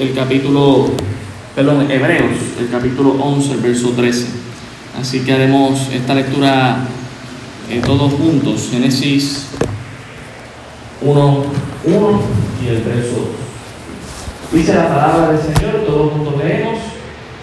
el capítulo, perdón, Hebreos, el capítulo 11, el verso 13. Así que haremos esta lectura eh, todos juntos, Génesis 1, 1 y el verso 2. Dice la palabra del Señor, todos juntos leemos.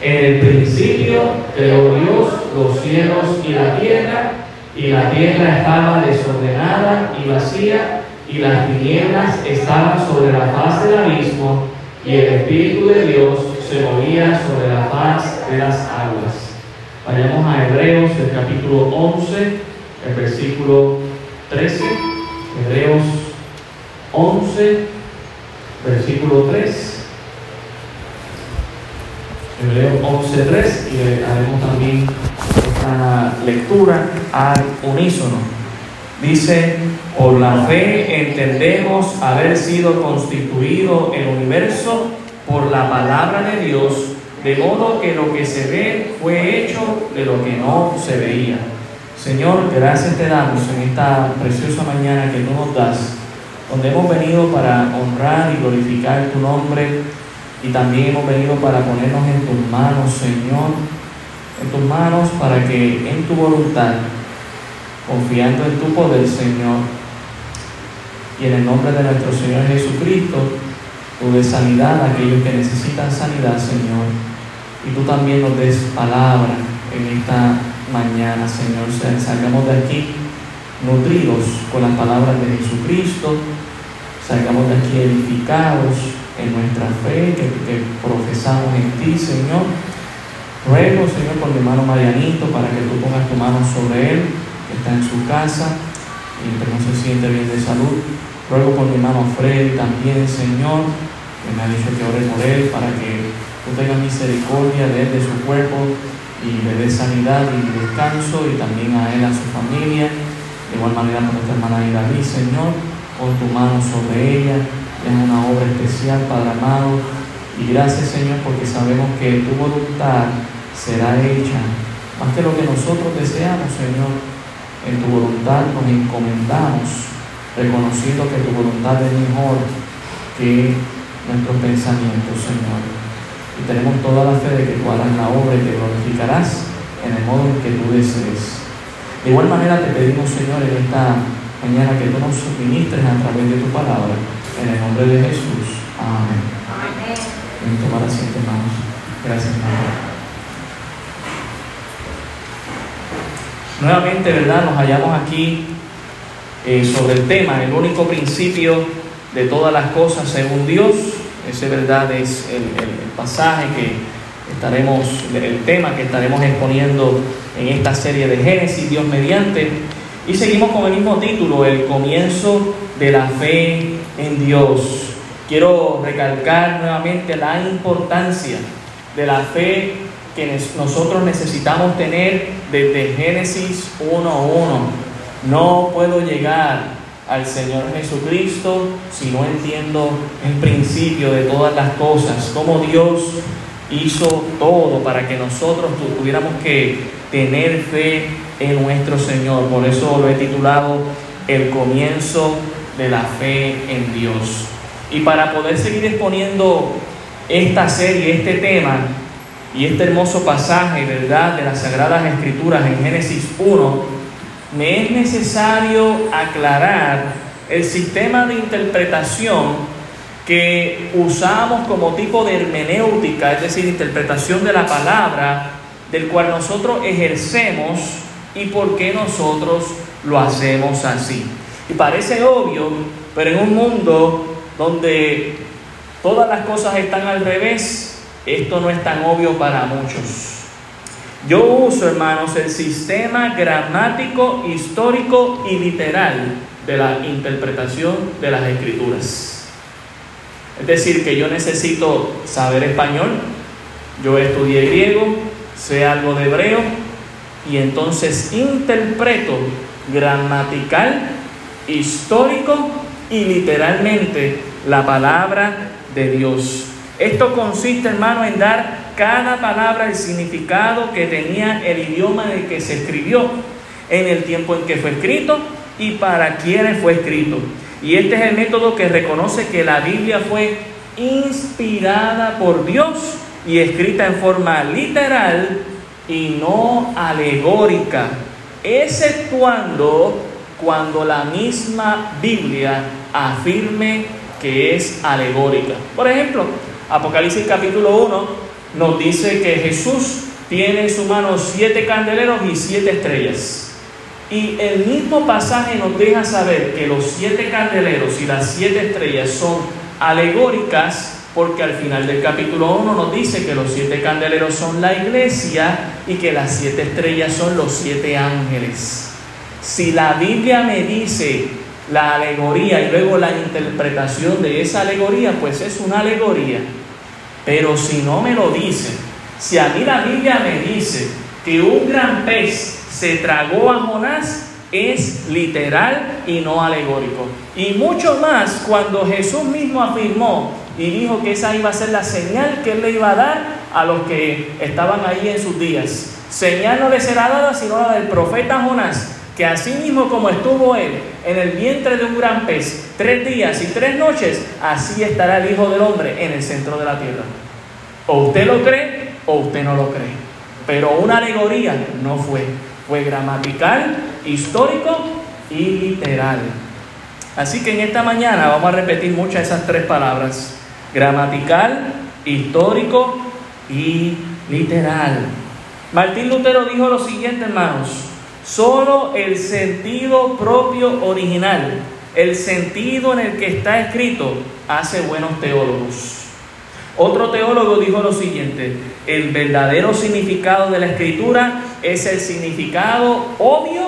En el principio creó Dios los cielos y la tierra, y la tierra estaba desordenada y vacía, y las tinieblas estaban sobre la faz del abismo, y el Espíritu de Dios se movía sobre la faz de las aguas. Vayamos a Hebreos, el capítulo 11, el versículo 13. Hebreos 11, versículo 3. Hebreos 11.3 y haremos también esta lectura al unísono. Dice, por la fe entendemos haber sido constituido el universo por la palabra de Dios, de modo que lo que se ve fue hecho de lo que no se veía. Señor, gracias te damos en esta preciosa mañana que tú nos das, donde hemos venido para honrar y glorificar tu nombre y también hemos venido para ponernos en tus manos, Señor, en tus manos para que en tu voluntad, confiando en tu poder, Señor, y en el nombre de nuestro Señor Jesucristo, tú des sanidad a aquellos que necesitan sanidad, Señor, y tú también nos des palabra en esta mañana, Señor. Salgamos de aquí nutridos con las palabras de Jesucristo, salgamos de aquí edificados en nuestra fe que, profesamos en ti, Señor. Ruego, Señor, por mi hermano Marianito, para que tú pongas tu mano sobre él, que está en su casa y que no se siente bien de salud. Ruego por mi hermano Freddy también, Señor, que me ha dicho que ore por él, para que tú tengas misericordia de él, de su cuerpo, y le dé sanidad y descanso, y también a él, a su familia. De igual manera por nuestra hermana Iraí, Señor, pon tu mano sobre ella, es una obra especial, Padre amado. Y gracias, Señor, porque sabemos que tu voluntad será hecha más que lo que nosotros deseamos, Señor. En tu voluntad nos encomendamos, reconociendo que tu voluntad es mejor que nuestros pensamientos, Señor. Y tenemos toda la fe de que tú harás la obra y te glorificarás en el modo en que tú desees. De igual manera te pedimos, Señor, en esta mañana que tú nos suministres a través de tu palabra en el nombre de Jesús. Amén. Amén. tomar asiento, hermanos. Gracias, hermano. Nuevamente, ¿verdad? Nos hallamos aquí eh, sobre el tema, el único principio de todas las cosas según Dios. Ese, ¿verdad? Es el, el pasaje que estaremos, el tema que estaremos exponiendo en esta serie de Génesis, Dios mediante. Y seguimos con el mismo título, el comienzo de la fe en Dios. Quiero recalcar nuevamente la importancia de la fe que nosotros necesitamos tener desde Génesis 1.1. No puedo llegar al Señor Jesucristo si no entiendo el principio de todas las cosas, cómo Dios hizo todo para que nosotros tuviéramos que tener fe en nuestro Señor. Por eso lo he titulado El comienzo de la fe en Dios. Y para poder seguir exponiendo esta serie, este tema y este hermoso pasaje, ¿verdad?, de las Sagradas Escrituras en Génesis 1, me es necesario aclarar el sistema de interpretación que usamos como tipo de hermenéutica, es decir, interpretación de la palabra, del cual nosotros ejercemos y por qué nosotros lo hacemos así. Y parece obvio, pero en un mundo donde todas las cosas están al revés, esto no es tan obvio para muchos. Yo uso, hermanos, el sistema gramático, histórico y literal de la interpretación de las escrituras. Es decir, que yo necesito saber español, yo estudié griego, sé algo de hebreo, y entonces interpreto gramatical histórico y literalmente la palabra de Dios. Esto consiste, hermano, en dar cada palabra el significado que tenía el idioma en el que se escribió, en el tiempo en que fue escrito y para quienes fue escrito. Y este es el método que reconoce que la Biblia fue inspirada por Dios y escrita en forma literal y no alegórica, exceptuando cuando la misma Biblia afirme que es alegórica. Por ejemplo, Apocalipsis capítulo 1 nos dice que Jesús tiene en su mano siete candeleros y siete estrellas. Y el mismo pasaje nos deja saber que los siete candeleros y las siete estrellas son alegóricas porque al final del capítulo 1 nos dice que los siete candeleros son la iglesia y que las siete estrellas son los siete ángeles. Si la Biblia me dice la alegoría y luego la interpretación de esa alegoría, pues es una alegoría. Pero si no me lo dice, si a mí la Biblia me dice que un gran pez se tragó a Jonás, es literal y no alegórico. Y mucho más cuando Jesús mismo afirmó y dijo que esa iba a ser la señal que él le iba a dar a los que estaban ahí en sus días. Señal no le será dada sino la del profeta Jonás, que así mismo como estuvo él en el vientre de un gran pez tres días y tres noches, así estará el Hijo del Hombre en el centro de la tierra. O usted lo cree o usted no lo cree. Pero una alegoría no fue, fue gramatical, histórico y literal. Así que en esta mañana vamos a repetir muchas de esas tres palabras gramatical, histórico y literal. Martín Lutero dijo lo siguiente, hermanos, solo el sentido propio original, el sentido en el que está escrito, hace buenos teólogos. Otro teólogo dijo lo siguiente, el verdadero significado de la escritura es el significado obvio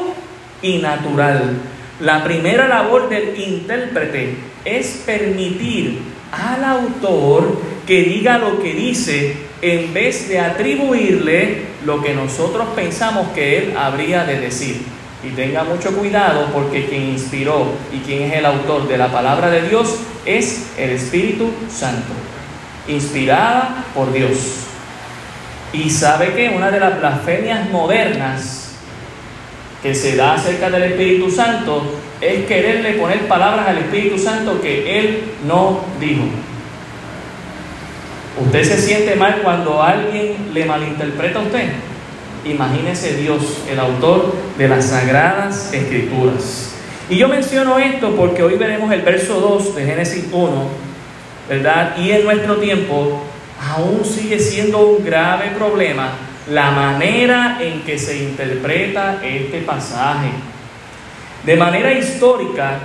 y natural. La primera labor del intérprete es permitir al autor que diga lo que dice en vez de atribuirle lo que nosotros pensamos que él habría de decir. Y tenga mucho cuidado porque quien inspiró y quien es el autor de la palabra de Dios es el Espíritu Santo, inspirada por Dios. Y sabe que una de las blasfemias modernas que se da acerca del Espíritu Santo es quererle poner palabras al Espíritu Santo que Él no dijo. ¿Usted se siente mal cuando alguien le malinterpreta a usted? Imagínese Dios, el autor de las sagradas escrituras. Y yo menciono esto porque hoy veremos el verso 2 de Génesis 1, ¿verdad? Y en nuestro tiempo aún sigue siendo un grave problema la manera en que se interpreta este pasaje. De manera histórica,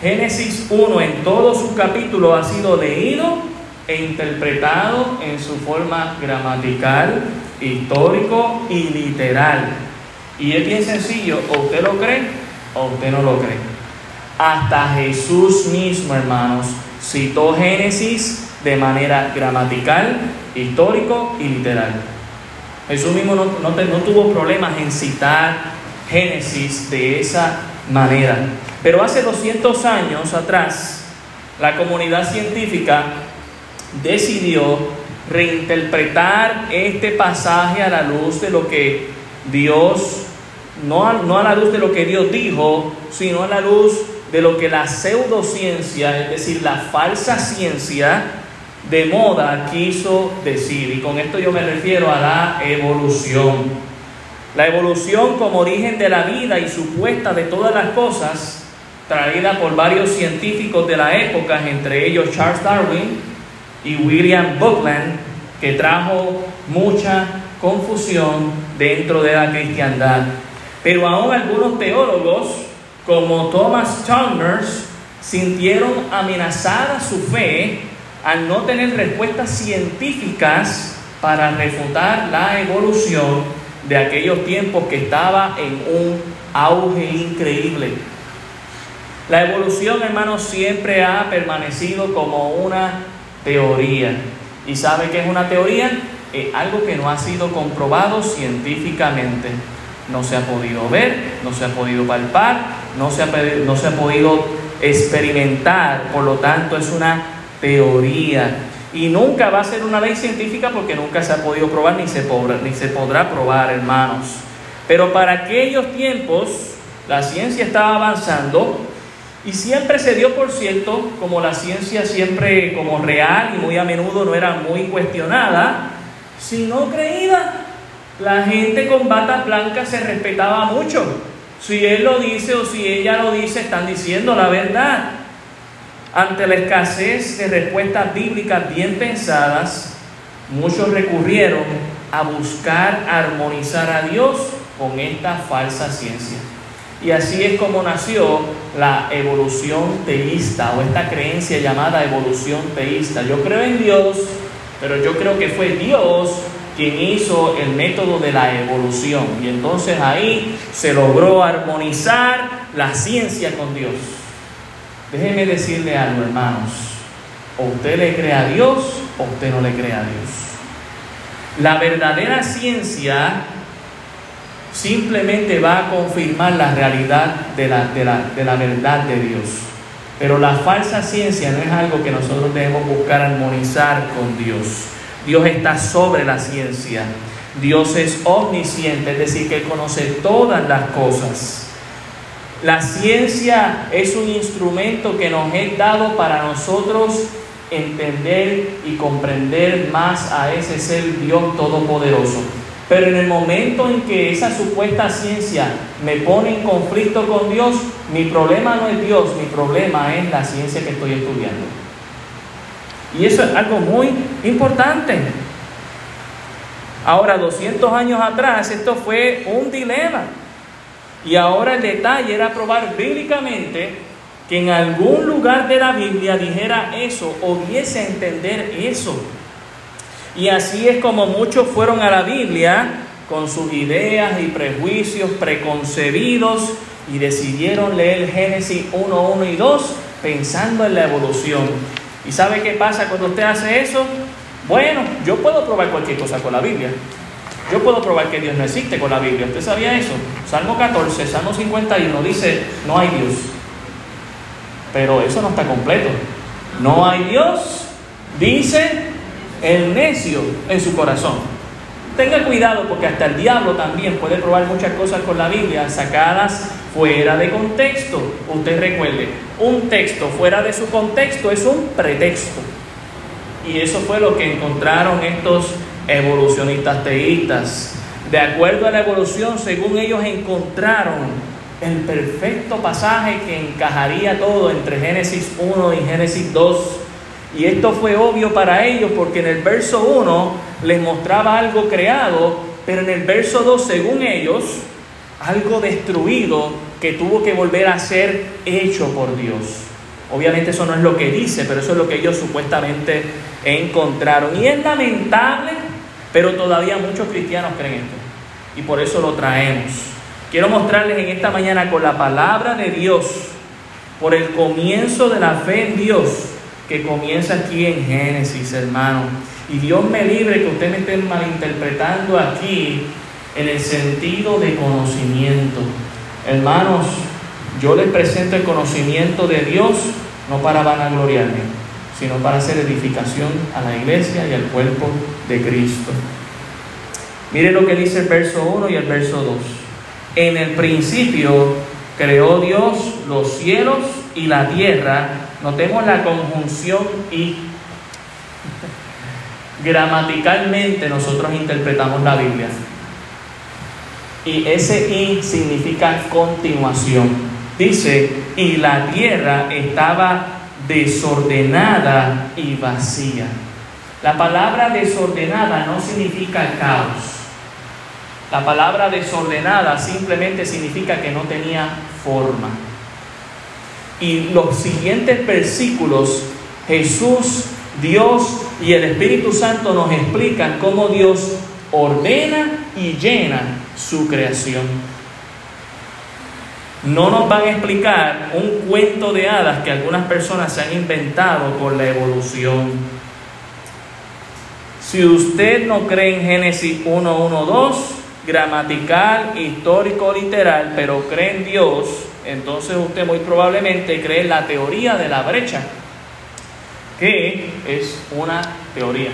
Génesis 1 en todo su capítulo ha sido leído e interpretado en su forma gramatical, histórico y literal. Y es bien sencillo, o usted lo cree o usted no lo cree. Hasta Jesús mismo, hermanos, citó Génesis de manera gramatical, histórico y literal. Jesús mismo no, no, tuvo problemas en citar Génesis de esa manera. Pero hace 200 años atrás, la comunidad científica decidió reinterpretar este pasaje a la luz de lo que Dios, no a, no a la luz de lo que Dios dijo, sino a la luz de lo que la pseudociencia, es decir, la falsa ciencia de moda quiso decir. Y con esto yo me refiero a la evolución. La evolución como origen de la vida y supuesta de todas las cosas, traída por varios científicos de la época, entre ellos Charles Darwin y William Buckland, que trajo mucha confusión dentro de la cristiandad. Pero aún algunos teólogos, como Thomas Chalmers, sintieron amenazada su fe al no tener respuestas científicas para refutar la evolución de aquellos tiempos que estaba en un auge increíble. La evolución, hermanos, siempre ha permanecido como una teoría. ¿Y sabe qué es una teoría? Algo que no ha sido comprobado científicamente. No se ha podido ver, no se ha podido palpar, no se ha, no se ha podido experimentar. Por lo tanto, es una teoría. Y nunca va a ser una ley científica porque nunca se ha podido probar ni se podrá, ni se podrá probar, hermanos. Pero para aquellos tiempos la ciencia estaba avanzando Y siempre se dio por cierto, como la ciencia siempre como real y muy a menudo no era muy cuestionada, si no creída. La gente con bata blanca se respetaba mucho. Si él lo dice o si ella lo dice, están diciendo la verdad. Ante la escasez de respuestas bíblicas bien pensadas, muchos recurrieron a buscar armonizar a Dios con esta falsa ciencia. Y así es como nació la evolución teísta o esta creencia llamada evolución teísta. Yo creo en Dios, pero yo creo que fue Dios quien hizo el método de la evolución. Y entonces ahí se logró armonizar la ciencia con Dios. Déjeme decirle algo, hermanos. O usted le cree a Dios o usted no le cree a Dios. La verdadera ciencia simplemente va a confirmar la realidad de la, de la, verdad de Dios. Pero la falsa ciencia no es algo que nosotros debemos buscar armonizar con Dios. Dios está sobre la ciencia. Dios es omnisciente, es decir, que conoce todas las cosas. La ciencia es un instrumento que nos es dado para nosotros entender y comprender más a ese ser Dios todopoderoso. Pero en el momento en que esa supuesta ciencia me pone en conflicto con Dios, mi problema no es Dios, mi problema es la ciencia que estoy estudiando. Y eso es algo muy importante. Ahora, 200 años atrás, esto fue un dilema. Y ahora el detalle era probar bíblicamente que en algún lugar de la Biblia dijera eso o diese a entender eso. Y así es como muchos fueron a la Biblia con sus ideas y prejuicios preconcebidos y decidieron leer Génesis 1, 1 y 2 pensando en la evolución. ¿Y sabe qué pasa cuando usted hace eso? Bueno, yo puedo probar cualquier cosa con la Biblia. Yo puedo probar que Dios no existe con la Biblia. ¿Usted sabía eso? Salmo 14, Salmo 51 dice, no hay Dios. Pero eso no está completo. No hay Dios, dice el necio en su corazón. Tenga cuidado porque hasta el diablo también puede probar muchas cosas con la Biblia sacadas fuera de contexto. Usted recuerde, un texto fuera de su contexto es un pretexto. Y eso fue lo que encontraron estos evolucionistas teístas. De acuerdo a la evolución, según ellos encontraron el perfecto pasaje que encajaría todo entre Génesis 1 y Génesis 2 y esto fue obvio para ellos porque en el verso 1 les mostraba algo creado, pero en el verso 2, según ellos, algo destruido que tuvo que volver a ser hecho por Dios. Obviamente eso no es lo que dice, pero eso es lo que ellos supuestamente encontraron. Y es lamentable, pero todavía muchos cristianos creen esto. Y por eso lo traemos. Quiero mostrarles en esta mañana con la palabra de Dios, por el comienzo de la fe en Dios, que comienza aquí en Génesis, hermano. Y Dios me libre que usted me esté malinterpretando aquí en el sentido de conocimiento. Hermanos, yo les presento el conocimiento de Dios no para vanagloriarme, sino para hacer edificación a la iglesia y al cuerpo de Cristo. Mire lo que dice el verso 1 y el verso 2. En el principio creó Dios los cielos y la tierra Notemos la conjunción y. Gramaticalmente nosotros interpretamos la Biblia. Y ese y significa continuación. Dice, y la tierra estaba desordenada y vacía. La palabra desordenada no significa caos. La palabra desordenada simplemente significa que no tenía forma. Y los siguientes versículos, Jesús, Dios y el Espíritu Santo nos explican cómo Dios ordena y llena su creación. No nos van a explicar un cuento de hadas que algunas personas se han inventado por la evolución. Si usted no cree en Génesis 1, 1, 2, gramatical, histórico, literal, pero cree en Dios, entonces usted muy probablemente cree en la teoría de la brecha, que es una teoría.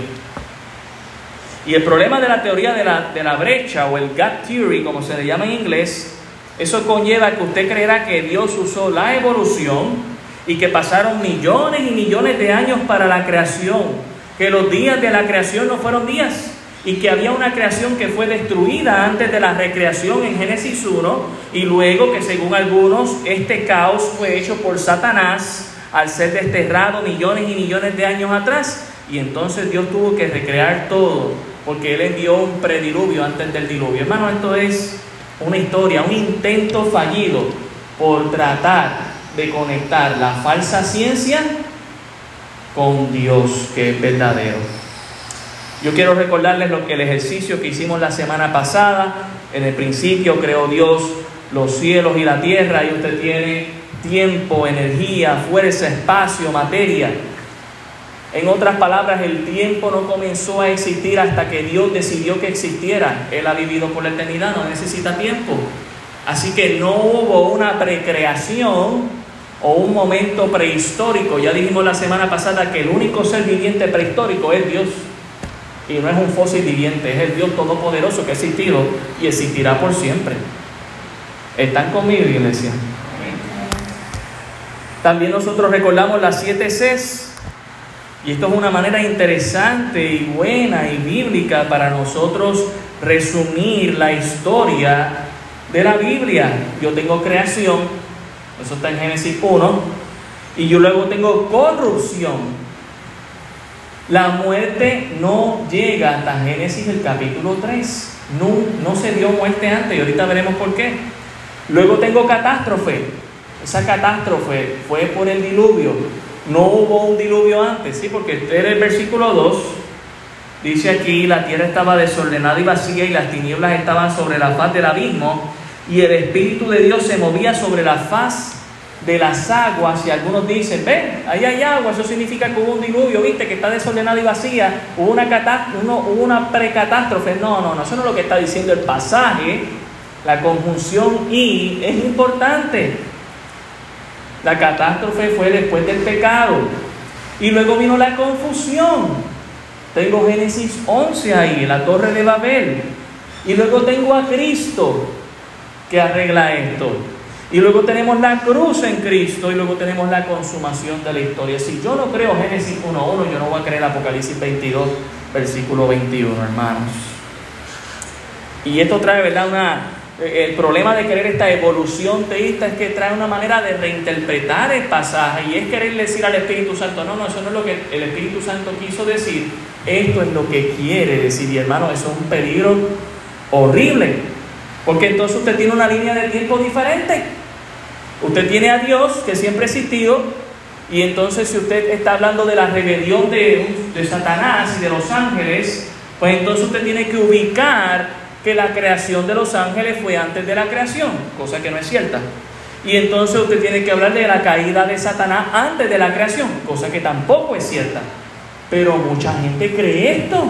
Y el problema de la teoría de la, de la brecha o el gap theory, como se le llama en inglés, Eso conlleva que usted creerá que Dios usó la evolución y que pasaron millones y millones de años para la creación, que los días de la creación no fueron días y que había una creación que fue destruida antes de la recreación en Génesis 1 y luego que según algunos este caos fue hecho por Satanás al ser desterrado millones y millones de años atrás y entonces Dios tuvo que recrear todo porque Él envió un prediluvio antes del diluvio. Hermano, esto es una historia, un intento fallido por tratar de conectar la falsa ciencia con Dios que es verdadero. Yo quiero recordarles lo que el ejercicio que hicimos la semana pasada. En el principio creó Dios los cielos y la tierra y usted tiene tiempo, energía, fuerza, espacio, materia. En otras palabras, el tiempo no comenzó a existir hasta que Dios decidió que existiera. Él ha vivido por la eternidad, no necesita tiempo. Así que no hubo una precreación o un momento prehistórico. Ya dijimos la semana pasada que el único ser viviente prehistórico es Dios. Y no es un fósil viviente, es el Dios todopoderoso que ha existido y existirá por siempre. ¿Están conmigo, iglesia? También nosotros recordamos las siete Cs. Y esto es una manera interesante y buena y bíblica para nosotros resumir la historia de la Biblia. Yo tengo creación, eso está en Génesis 1. Y yo luego tengo corrupción. La muerte no llega hasta Génesis el capítulo 3. No, no se dio muerte antes y ahorita veremos por qué. Luego tengo catástrofe. Esa catástrofe fue por el diluvio. No hubo un diluvio antes, ¿sí? Porque este era el versículo 2. Dice aquí, la tierra estaba desordenada y vacía y las tinieblas estaban sobre la faz del abismo y el Espíritu de Dios se movía sobre la faz de las aguas y algunos dicen, ven, ahí hay agua, eso significa que hubo un diluvio, viste, que está desordenada y vacía, hubo una, hubo una precatástrofe. No, no, no, eso no es lo que está diciendo el pasaje. La conjunción y es importante. La catástrofe fue después del pecado. Y luego vino la confusión. Tengo Génesis 11 ahí, la torre de Babel. Y luego tengo a Cristo que arregla esto. Y luego tenemos la cruz en Cristo y luego tenemos la consumación de la historia. Si yo no creo Génesis 1.1, yo no voy a creer Apocalipsis 22, versículo 21, hermanos. Y esto trae, ¿verdad? Una, el problema de querer esta evolución teísta es que trae una manera de reinterpretar el pasaje y es querer decir al Espíritu Santo, no, no, eso no es lo que el Espíritu Santo quiso decir, esto es lo que quiere decir. Y hermano, eso es un peligro horrible. Porque entonces usted tiene una línea de tiempo diferente. Usted tiene a Dios que siempre ha existido y entonces si usted está hablando de la rebelión de, de Satanás y de los ángeles, pues entonces usted tiene que ubicar que la creación de los ángeles fue antes de la creación, cosa que no es cierta. Y entonces usted tiene que hablar de la caída de Satanás antes de la creación, cosa que tampoco es cierta. Pero mucha gente cree esto,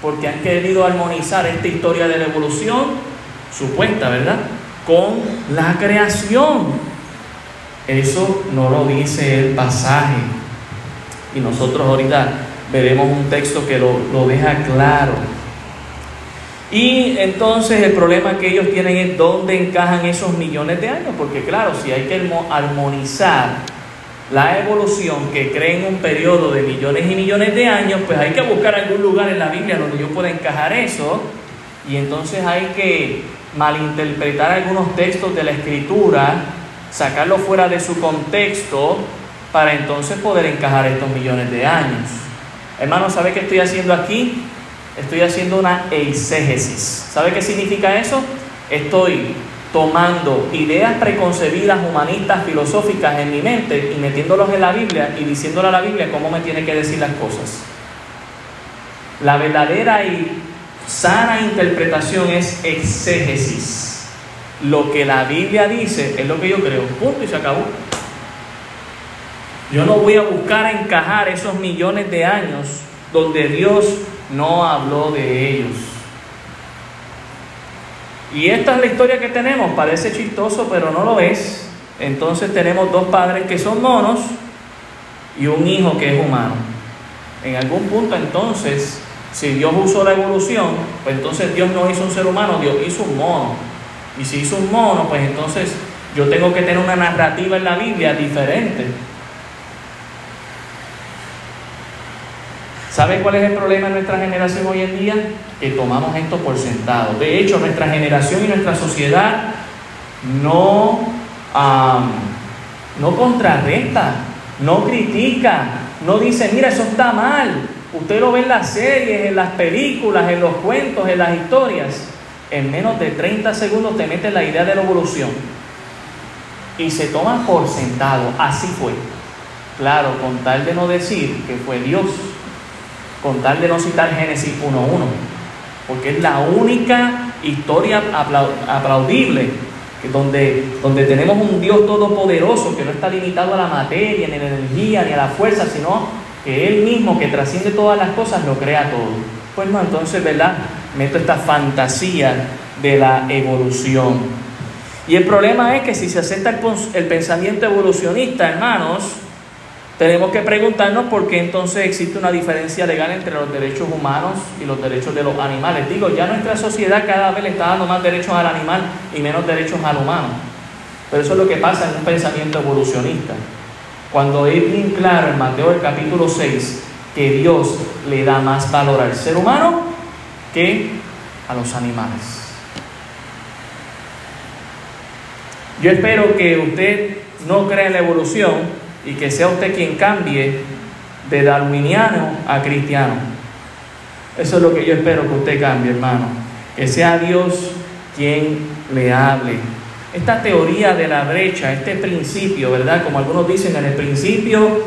porque han querido armonizar esta historia de la evolución supuesta, ¿verdad? Con la creación. Eso no lo dice el pasaje. Y nosotros ahorita veremos un texto que lo, lo deja claro. Y entonces el problema que ellos tienen es dónde encajan esos millones de años, porque claro, si hay que armonizar la evolución que cree en un periodo de millones y millones de años, pues hay que buscar algún lugar en la Biblia donde yo pueda encajar eso, y entonces hay que malinterpretar algunos textos de la escritura, sacarlo fuera de su contexto, para entonces poder encajar estos millones de años. Hermano, ¿sabe qué estoy haciendo aquí? Estoy haciendo una eisegesis. ¿Sabe qué significa eso? Estoy tomando ideas preconcebidas, humanistas, filosóficas en mi mente y metiéndolos en la Biblia y diciéndole a la Biblia cómo me tiene que decir las cosas. La verdadera y Sana interpretación es exégesis. Lo que la Biblia dice es lo que yo creo. Punto y se acabó. Yo no voy a buscar encajar esos millones de años donde Dios no habló de ellos. Y esta es la historia que tenemos. Parece chistoso, pero no lo es. Entonces tenemos dos padres que son monos y un hijo que es humano. En algún punto entonces si Dios usó la evolución, pues entonces Dios no hizo un ser humano, Dios hizo un mono. Y si hizo un mono, pues entonces yo tengo que tener una narrativa en la Biblia diferente. ¿Sabe cuál es el problema en nuestra generación hoy en día? Que tomamos esto por sentado. De hecho, nuestra generación y nuestra sociedad no, no contrarresta, no critica, no dice, mira, eso está mal. Usted lo ve en las series, en las películas, en los cuentos, en las historias. En menos de 30 segundos te mete la idea de la evolución. Y se toma por sentado. Así fue. Claro, con tal de no decir que fue Dios. Con tal de no citar Génesis 1.1. Porque es la única historia aplaudible donde, donde tenemos un Dios todopoderoso que no está limitado a la materia, ni a la energía, ni a la fuerza, sino que Él mismo, que trasciende todas las cosas, lo crea todo. Pues no, entonces, ¿verdad? Meto esta fantasía de la evolución. Y el problema es que si se acepta el, pensamiento evolucionista, hermanos, tenemos que preguntarnos por qué entonces existe una diferencia legal entre los derechos humanos y los derechos de los animales. Digo, ya nuestra sociedad cada vez le está dando más derechos al animal y menos derechos al humano. Pero eso es lo que pasa en un pensamiento evolucionista. Cuando es bien claro en Mateo el capítulo 6 que Dios le da más valor al ser humano que a los animales. Yo espero que usted no crea en la evolución, y que sea usted quien cambie de darwiniano a cristiano. Eso es lo que yo espero que usted cambie, hermano. Que sea Dios quien le hable. Esta teoría de la brecha, este principio, ¿verdad? Como algunos dicen, en el principio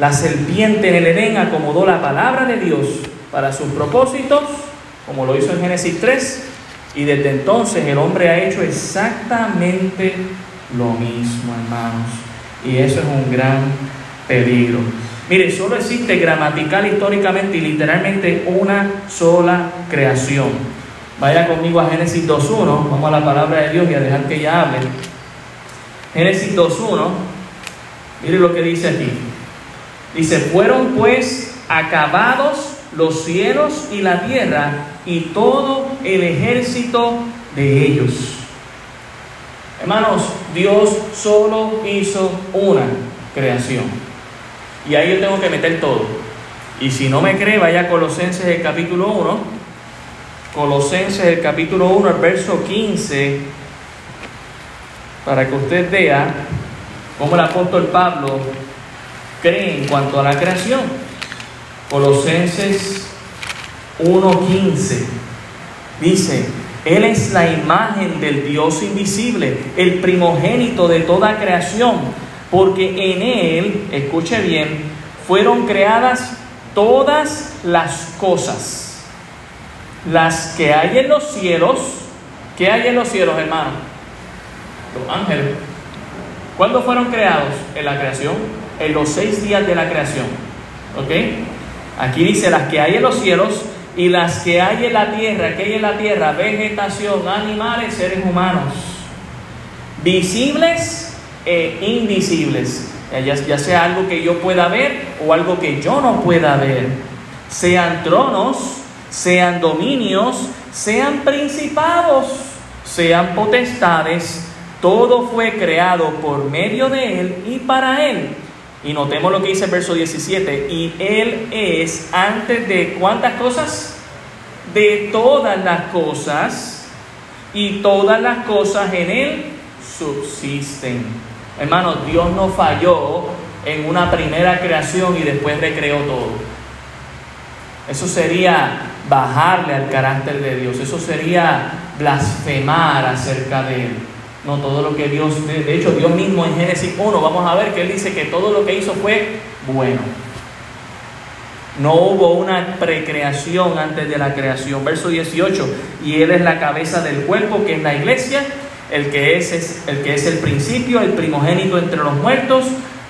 la serpiente en el Edén acomodó la palabra de Dios para sus propósitos, como lo hizo en Génesis 3, y desde entonces el hombre ha hecho exactamente lo mismo, hermanos. Y eso es un gran peligro. Mire, solo existe gramatical, históricamente y literalmente una sola creación. Vaya conmigo a Génesis 2.1, vamos a la palabra de Dios y a dejar que ella hable. Génesis 2.1, mire lo que dice aquí. Dice, fueron pues acabados los cielos y la tierra y todo el ejército de ellos. Hermanos, Dios solo hizo una creación. Y ahí yo tengo que meter todo. Y si no me cree, vaya a Colosenses el capítulo 1. Colosenses el capítulo 1, el verso 15, para que usted vea cómo el apóstol Pablo cree en cuanto a la creación. Colosenses 1.15 dice, él es la imagen del Dios invisible, el primogénito de toda creación, porque en Él, escuche bien, fueron creadas todas las cosas, las que hay en los cielos. ¿Qué hay en los cielos, hermano? Los ángeles. ¿Cuándo fueron creados? En la creación, en los seis días de la creación. ¿Ok? Aquí dice las que hay en los cielos y las que hay en la tierra, que hay en la tierra, vegetación, animales, seres humanos, visibles e invisibles, ya, ya sea algo que yo pueda ver o algo que yo no pueda ver, sean tronos, sean dominios, sean principados, sean potestades, todo fue creado por medio de Él y para Él. Y notemos lo que dice el verso 17. Y Él es antes de cuántas cosas? De todas las cosas. Y todas las cosas en Él subsisten. Hermanos, Dios no falló en una primera creación y después recreó todo. Eso sería bajarle al carácter de Dios. Eso sería blasfemar acerca de Él. No, todo lo que Dios, de hecho Dios mismo en Génesis 1, vamos a ver que Él dice que todo lo que hizo fue bueno. No hubo una precreación antes de la creación. Verso 18, y Él es la cabeza del cuerpo, que es la iglesia, el que es, es, el que es el principio, el primogénito entre los muertos,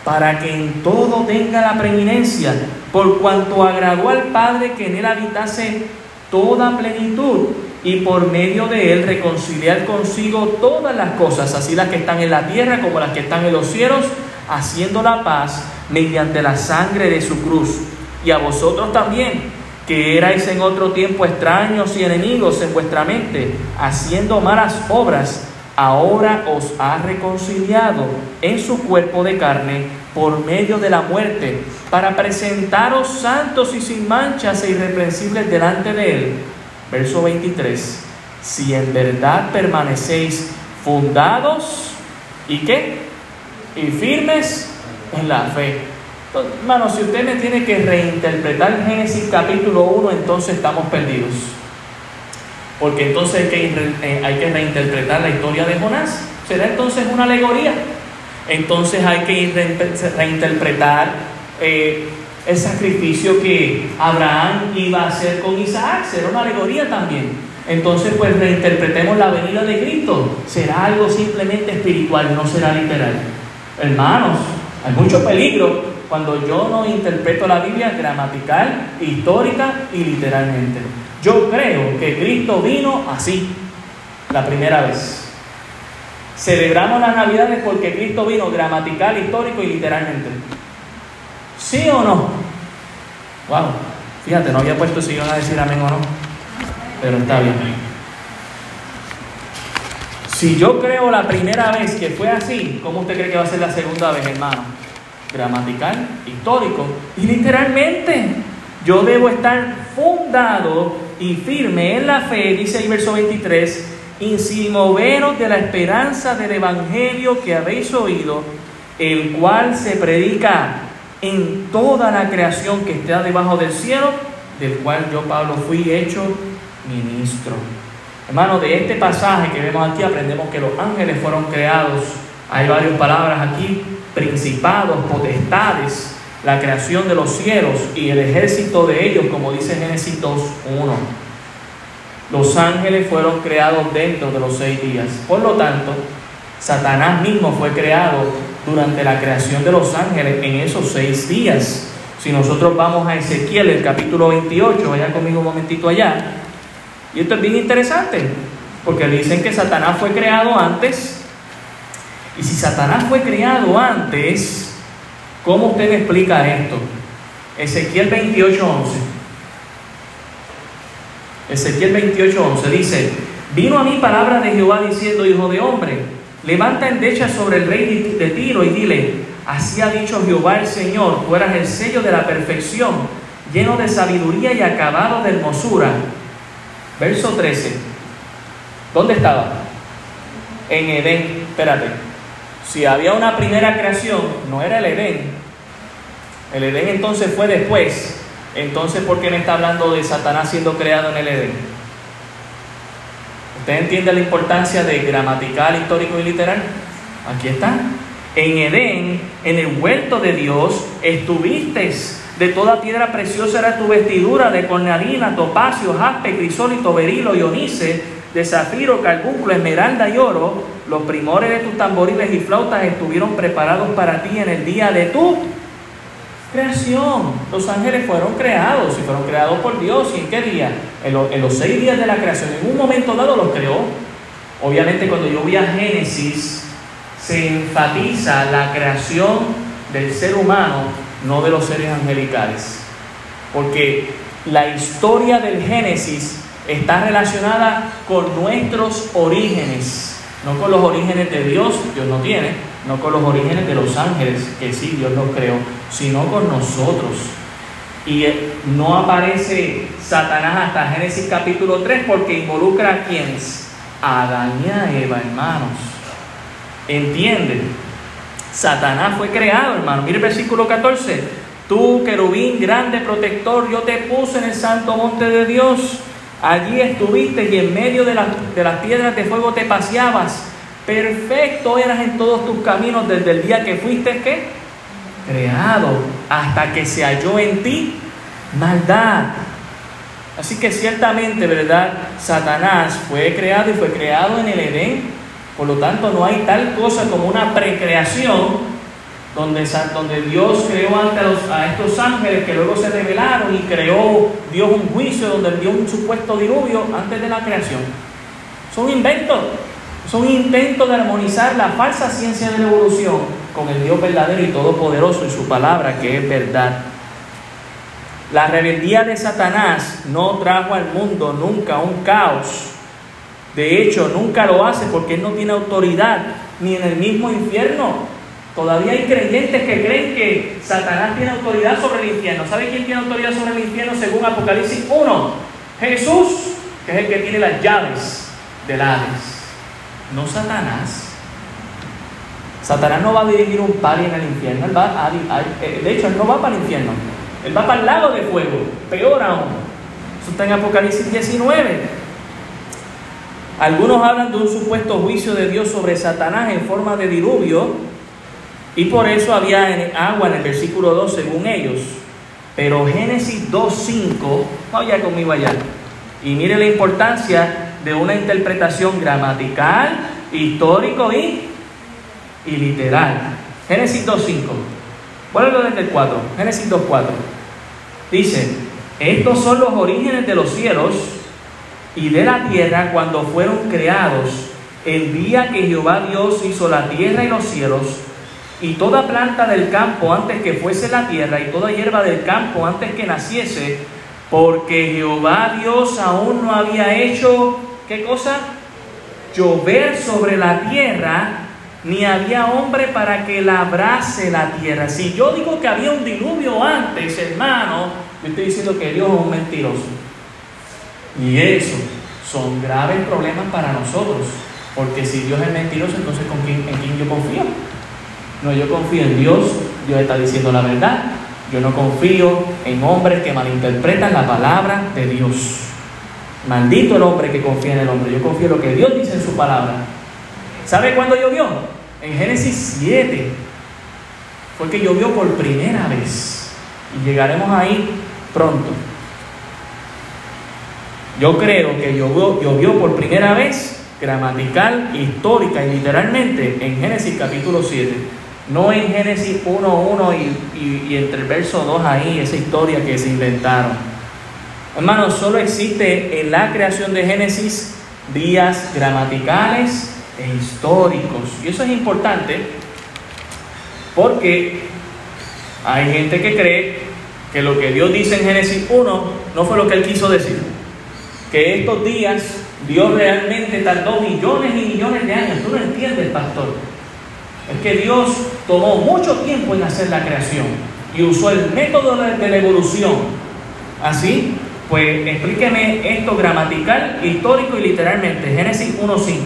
para que en todo tenga la preeminencia, por cuanto agradó al Padre que en Él habitase toda plenitud y por medio de él reconciliar consigo todas las cosas, así las que están en la tierra como las que están en los cielos, haciendo la paz mediante la sangre de su cruz. Y a vosotros también, que erais en otro tiempo extraños y enemigos en vuestra mente, haciendo malas obras, ahora os ha reconciliado en su cuerpo de carne por medio de la muerte, para presentaros santos y sin manchas e irreprensibles delante de Él. Verso 23. Si en verdad permanecéis fundados y qué? Y firmes en la fe. Entonces, hermano, si usted me tiene que reinterpretar Génesis capítulo 1, entonces estamos perdidos porque entonces hay que, eh, hay que reinterpretar la historia de Jonás. ¿Será entonces una alegoría? Entonces hay que reinterpretar eh, el sacrificio que Abraham iba a hacer con Isaac. Será una alegoría también. Entonces pues reinterpretemos la venida de Cristo. Será algo simplemente espiritual, no será literal. Hermanos, hay mucho peligro cuando yo no interpreto la Biblia gramatical, histórica y literalmente. Yo creo que Cristo vino así, la primera vez. Celebramos las Navidades porque Cristo vino gramatical, histórico y literalmente. ¿Sí o no? Wow, fíjate, no había puesto si iban a decir amén o no, pero está bien. Si yo creo la primera vez que fue así, ¿cómo usted cree que va a ser la segunda vez, hermano? Gramatical, histórico y literalmente. Yo debo estar fundado y firme en la fe, dice el verso 23, y sin moveros de la esperanza del Evangelio que habéis oído, el cual se predica en toda la creación que está debajo del cielo, del cual yo, Pablo, fui hecho ministro. Hermano, de este pasaje que vemos aquí aprendemos que los ángeles fueron creados. Hay varias palabras aquí, principados, potestades, la creación de los cielos y el ejército de ellos, como dice Génesis 2.1. Los ángeles fueron creados dentro de los seis días. Por lo tanto, Satanás mismo fue creado durante la creación de los ángeles en esos seis días. Si nosotros vamos a Ezequiel, el capítulo 28, vaya conmigo un momentito allá. Y esto es bien interesante, porque dicen que Satanás fue creado antes. Y si Satanás fue creado antes, ¿Cómo usted me explica esto? Ezequiel 28:11. Ezequiel 28:11 dice, vino a mí palabra de Jehová diciendo, hijo de hombre, levanta endecha sobre el rey de Tiro y dile, así ha dicho Jehová el Señor, tú eras el sello de la perfección, lleno de sabiduría y acabado de hermosura. Verso 13. ¿Dónde estaba? En Edén. Espérate. Si había una primera creación, no era el Edén. El Edén entonces fue después. Entonces, ¿por qué me está hablando de Satanás siendo creado en el Edén? ¿Usted entiende la importancia de gramatical, histórico y literal? Aquí está. En Edén, en el huerto de Dios, estuviste. De toda piedra preciosa era tu vestidura, de cornalina, topacio, jaspe, crisólito, berilo y onice, de zafiro, carbúnculo, esmeralda y oro los primores de tus tamboriles y flautas estuvieron preparados para ti en el día de tu creación. Los ángeles fueron creados y fueron creados por Dios. ¿Y en qué día? En, los seis días de la creación. En un momento dado los creó. Obviamente cuando yo voy a Génesis, se enfatiza la creación del ser humano, no de los seres angelicales. Porque la historia del Génesis está relacionada con nuestros orígenes no con los orígenes de Dios, Dios no tiene, no con los orígenes de los ángeles, que sí, Dios los creó, sino con nosotros. Y eh, no aparece Satanás hasta Génesis capítulo 3 porque involucra a quienes? A Adán y Eva, hermanos. ¿Entienden? Satanás fue creado, hermano. Mire el versículo 14. Tú, querubín, grande protector, yo te puse en el santo monte de Dios Allí estuviste y en medio de, de las piedras de fuego te paseabas. Perfecto eras en todos tus caminos desde el día que fuiste creado hasta que se halló en ti maldad. Así que ciertamente, ¿verdad? Satanás fue creado y fue creado en el Edén. Por lo tanto, no hay tal cosa como una precreación donde, donde Dios creó a, estos ángeles que luego se revelaron y creó Dios un juicio donde dio un supuesto diluvio antes de la creación. Son inventos, son intentos de armonizar la falsa ciencia de la evolución con el Dios verdadero y todopoderoso y su palabra que es verdad. La rebeldía de Satanás no trajo al mundo nunca un caos De hecho, nunca lo hace porque Él no tiene autoridad ni en el mismo infierno. Todavía hay creyentes que creen que Satanás tiene autoridad sobre el infierno. ¿Sabe quién tiene autoridad sobre el infierno según Apocalipsis 1? Jesús, que es el que tiene las llaves del Hades. No Satanás. Satanás no va a dirigir un party en el infierno. Eh, de hecho, él no va para el infierno. Él va para el lago de fuego. Peor aún. Eso está en Apocalipsis 19. Algunos hablan de un supuesto juicio de Dios sobre Satanás en forma de diluvio y por eso había agua en el versículo 2 según ellos. Pero Génesis 2.5, vaya conmigo allá, y mire la importancia de una interpretación gramatical, histórico y, y literal. Génesis 2.5, vuelvo desde el 4, Génesis 2.4. Dice, estos son los orígenes de los cielos y de la tierra cuando fueron creados, el día que Jehová Dios hizo la tierra y los cielos, y toda planta del campo antes que fuese la tierra, y toda hierba del campo antes que naciese, porque Jehová Dios aún no había hecho, ¿qué cosa? Llover sobre la tierra, ni había hombre para que labrase la tierra. Si yo digo que había un diluvio antes, hermano, yo estoy diciendo que Dios es un mentiroso. Y eso son graves problemas para nosotros, porque si Dios es mentiroso, entonces ¿con quién, ¿en quién yo confío? No, yo confío en Dios, Dios está diciendo la verdad. Yo no confío en hombres que malinterpretan la palabra de Dios. Maldito el hombre que confía en el hombre. Yo confío en lo que Dios dice en su palabra. ¿Sabe cuándo llovió? En Génesis 7. Fue que llovió por primera vez. Y llegaremos ahí pronto. Yo creo que llovió, por primera vez gramatical, histórica y literalmente en Génesis capítulo 7. No en Génesis 1.1 y, y, entre el verso 2 ahí, esa historia que se inventaron. Hermanos, solo existe en la creación de Génesis días gramaticales e históricos. Y eso es importante porque hay gente que cree que lo que Dios dice en Génesis 1 no fue lo que él quiso decir que estos días Dios realmente tardó millones y millones de años. Tú no entiendes, pastor. Es que Dios tomó mucho tiempo en hacer la creación y usó el método de la evolución. Así, pues explíqueme esto gramatical, histórico y literalmente. Génesis 1.5.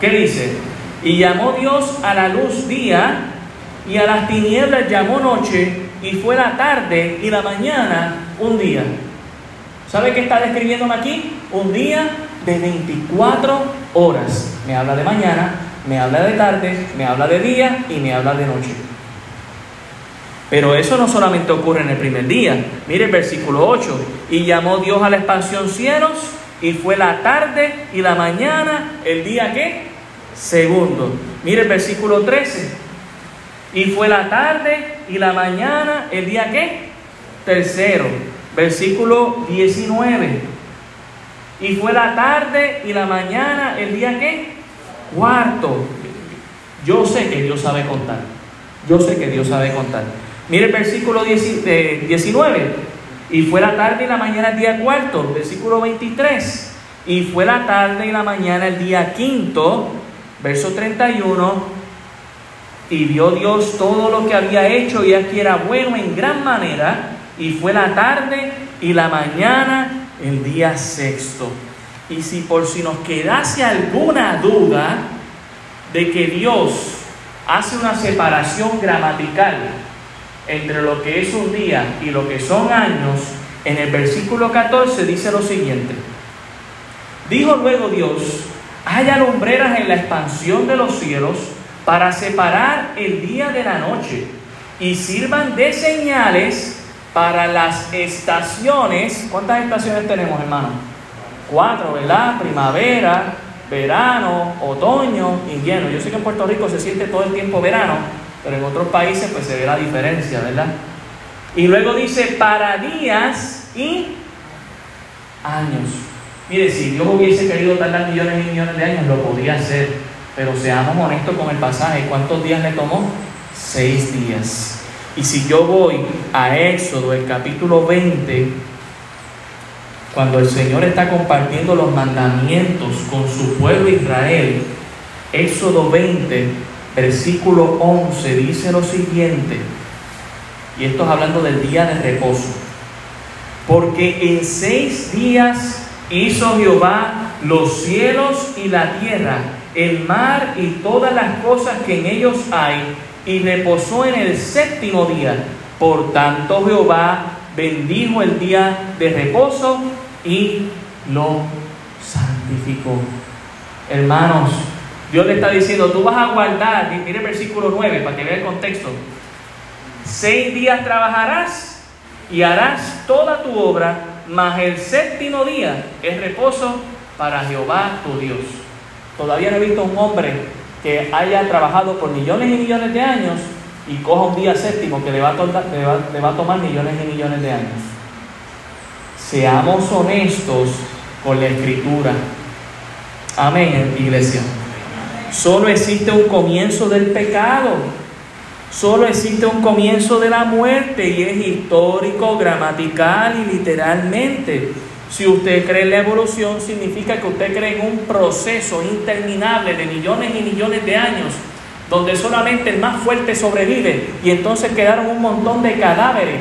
¿Qué dice? Y llamó Dios a la luz día y a las tinieblas llamó noche y fue la tarde y la mañana un día. ¿Sabe qué está describiéndome aquí? Un día de 24 horas. Me habla de mañana, me habla de tarde, me habla de día y me habla de noche. Pero eso no solamente ocurre en el primer día. Mire el versículo 8. Y llamó Dios a la expansión cielos y fue la tarde y la mañana, el día qué? Segundo. Mire el versículo 13. Y fue la tarde y la mañana, el día qué? Tercero versículo 19. Y fue la tarde y la mañana, el día que cuarto. Yo sé que Dios sabe contar. Yo sé que Dios sabe contar. Mire el versículo 19. Y fue la tarde y la mañana el día cuarto. Versículo 23. Y fue la tarde y la mañana el día quinto. Verso 31. Y vio Dios todo lo que había hecho y aquí era bueno en gran manera y fue la tarde y la mañana el día sexto. Y si por si nos quedase alguna duda de que Dios hace una separación gramatical entre lo que es un día y lo que son años, en el versículo 14 dice lo siguiente. Dijo luego Dios, haya lumbreras en la expansión de los cielos para separar el día de la noche y sirvan de señales para las estaciones, ¿cuántas estaciones tenemos, hermano? Cuatro, ¿verdad? Primavera, verano, otoño, invierno. Yo sé que en Puerto Rico se siente todo el tiempo verano, pero en otros países pues se ve la diferencia, ¿verdad? Y luego dice para días y años. Mire, si Dios hubiese querido tardar millones y millones de años, lo podía hacer. Pero seamos honestos con el pasaje. ¿Cuántos días le tomó? Seis días. Y si yo voy a Éxodo, el capítulo 20, cuando el Señor está compartiendo los mandamientos con su pueblo Israel, Éxodo 20, versículo 11 dice lo siguiente, y esto es hablando del día de reposo, porque en seis días hizo Jehová los cielos y la tierra, el mar y todas las cosas que en ellos hay, y reposó en el séptimo día. Por tanto Jehová bendijo el día de reposo y lo santificó. Hermanos, Dios le está diciendo, tú vas a guardar, mire el versículo 9 para que vea el contexto. Seis días trabajarás y harás toda tu obra, mas el séptimo día es reposo para Jehová tu Dios. Todavía no he visto un hombre que haya trabajado por millones y millones de años y coja un día séptimo que le va a, le va a tomar millones y millones de años. Seamos honestos con la escritura. Amén, iglesia. Solo existe un comienzo del pecado. Solo existe un comienzo de la muerte y es histórico, gramatical y literalmente. Si usted cree en la evolución, significa que usted cree en un proceso interminable de millones y millones de años, donde solamente el más fuerte sobrevive y entonces quedaron un montón de cadáveres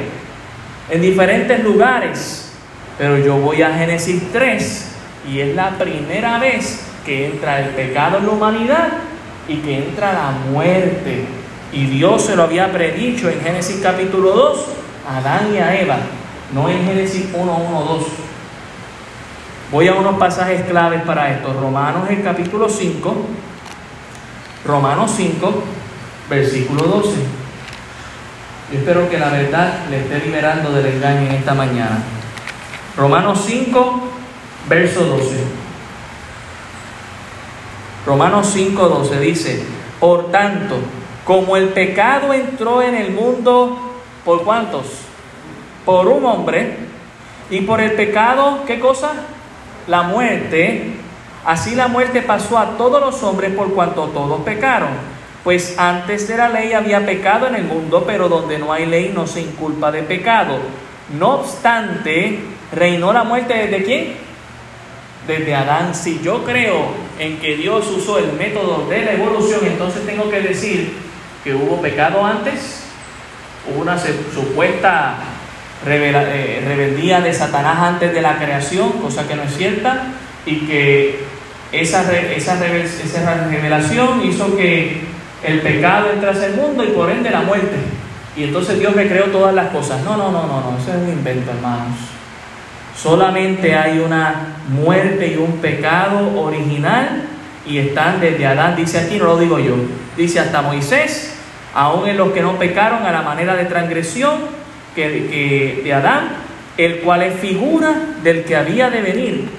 en diferentes lugares. Pero yo voy a Génesis 3 y es la primera vez que entra el pecado en la humanidad y que entra la muerte. Y Dios se lo había predicho en Génesis capítulo 2 a Adán y a Eva, no en Génesis 1, 1, 2. Voy a unos pasajes claves para esto. Romanos el capítulo 5, Romanos 5, versículo 12. Yo espero que la verdad le esté liberando del engaño en esta mañana. Romanos 5, verso 12. Romanos 5:12 dice, por tanto, como el pecado entró en el mundo, ¿por cuántos? Por un hombre, y por el pecado, ¿qué cosa? La muerte. Así la muerte pasó a todos los hombres por cuanto todos pecaron. Pues antes de la ley había pecado en el mundo, pero donde no hay ley no se inculpa de pecado. No obstante, reinó la muerte desde quién? Desde Adán. Si yo creo en que Dios usó el método de la evolución, entonces tengo que decir que hubo pecado antes, hubo una supuesta eh, rebeldía de Satanás antes de la creación, cosa que no es cierta, y que esa, esa, esa revelación hizo que el pecado entrase al mundo y por ende la muerte. Y entonces Dios recreó todas las cosas. No, no, no, no, no, eso es un invento, hermanos. Solamente hay una muerte y un pecado original y están desde Adán, dice aquí, no lo digo yo, dice hasta Moisés, aún en los que no pecaron a la manera de transgresión que, de Adán, el cual es figura del que había de venir.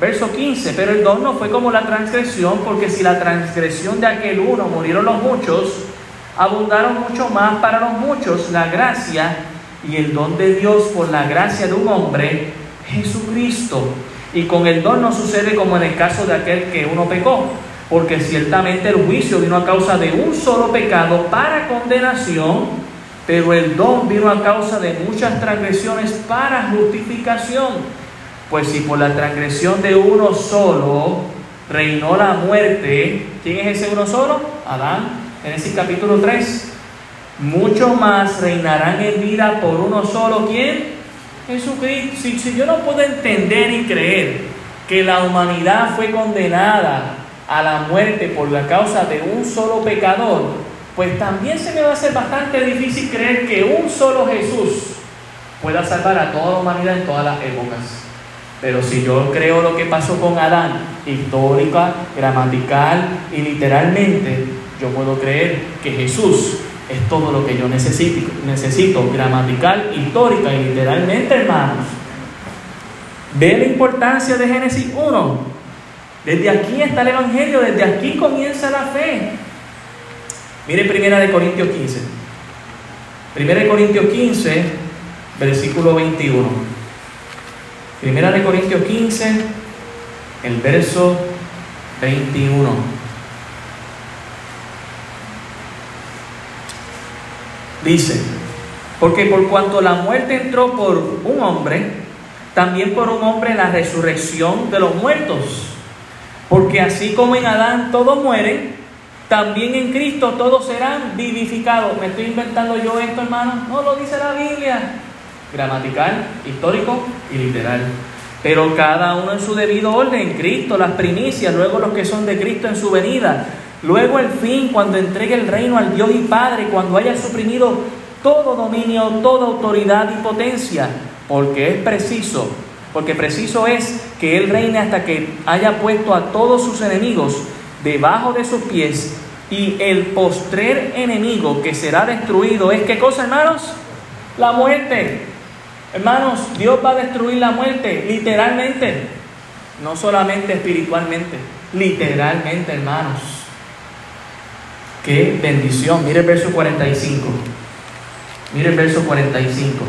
Verso 15, pero el don no fue como la transgresión, porque si la transgresión de aquel uno murieron los muchos, abundaron mucho más para los muchos la gracia y el don de Dios por la gracia de un hombre Jesucristo. Y con el don no sucede como en el caso de aquel que uno pecó, porque ciertamente el juicio vino a causa de un solo pecado para condenación, pero el don vino a causa de muchas transgresiones para justificación. Pues si por la transgresión de uno solo reinó la muerte, ¿quién es ese uno solo? Adán. Génesis capítulo 3. Mucho más reinarán en vida por uno solo. ¿Quién? Jesucristo, si, yo no puedo entender y creer que la humanidad fue condenada a la muerte por la causa de un solo pecador, pues también se me va a hacer bastante difícil creer que un solo Jesús pueda salvar a toda la humanidad en todas las épocas. Pero si yo creo lo que pasó con Adán, histórica, gramatical y literalmente, yo puedo creer que Jesús es todo lo que yo necesito, necesito gramatical, histórica y literalmente, hermanos. Ve la importancia de Génesis 1. Desde aquí está el Evangelio, desde aquí comienza la fe. Mire Primera de Corintios 15. Primera de Corintios 15, versículo 21. Primera de Corintios 15, el verso 21. Dice, porque por cuanto la muerte entró por un hombre, también por un hombre la resurrección de los muertos. Porque así como en Adán todos mueren, también en Cristo todos serán vivificados. ¿Me estoy inventando yo esto, hermano? No lo dice la Biblia. Gramatical, histórico y literal. Pero cada uno en su debido orden. Cristo, las primicias, luego los que son de Cristo en su venida. Luego el fin, cuando entregue el reino al Dios y Padre, cuando haya suprimido todo dominio, toda autoridad y potencia. Porque es preciso, porque preciso es que Él reine hasta que haya puesto a todos sus enemigos debajo de sus pies y el postrer enemigo que será destruido es qué cosa, hermanos? La muerte. Hermanos, Dios va a destruir la muerte literalmente, no solamente espiritualmente, literalmente, hermanos. Qué bendición. Mire el verso 45. Mire el verso 45.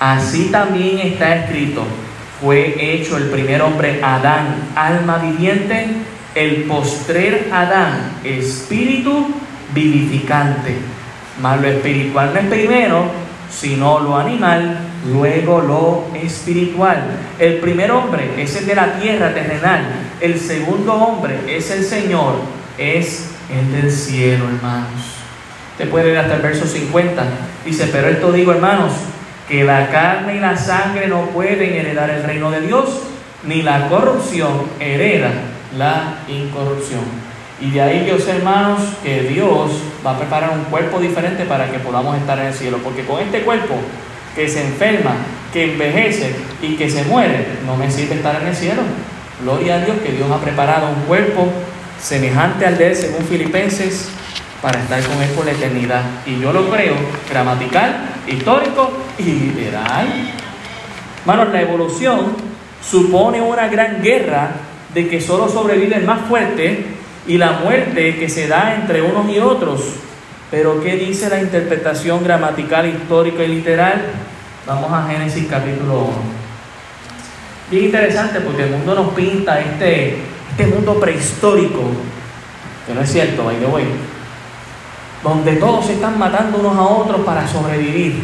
Así también está escrito, fue hecho el primer hombre Adán, alma viviente, el postrer Adán, espíritu vivificante. Mas lo espiritual no es primero, sino lo animal, luego lo espiritual. El primer hombre es el de la tierra terrenal, el segundo hombre es el Señor, es el del cielo, hermanos. Te puede ir hasta el verso 50. Dice, pero esto digo, hermanos, que la carne y la sangre no pueden heredar el reino de Dios, ni la corrupción hereda la incorrupción. Y de ahí sé, hermanos, que Dios va a preparar un cuerpo diferente para que podamos estar en el cielo. Porque con este cuerpo que se enferma, que envejece y que se muere, no me sirve estar en el cielo. Gloria a Dios que Dios ha preparado un cuerpo semejante al de él, según Filipenses, para estar con él por la eternidad. Y yo lo creo gramatical, histórico y literal. Hermanos, la evolución supone una gran guerra de que solo sobrevive el más fuerte y la muerte que se da entre unos y otros. Pero ¿qué dice la interpretación gramatical, histórica y literal? Vamos a Génesis capítulo 1. Bien interesante porque el mundo nos pinta este, este mundo prehistórico, que no es cierto, by the way, donde todos se están matando unos a otros para sobrevivir.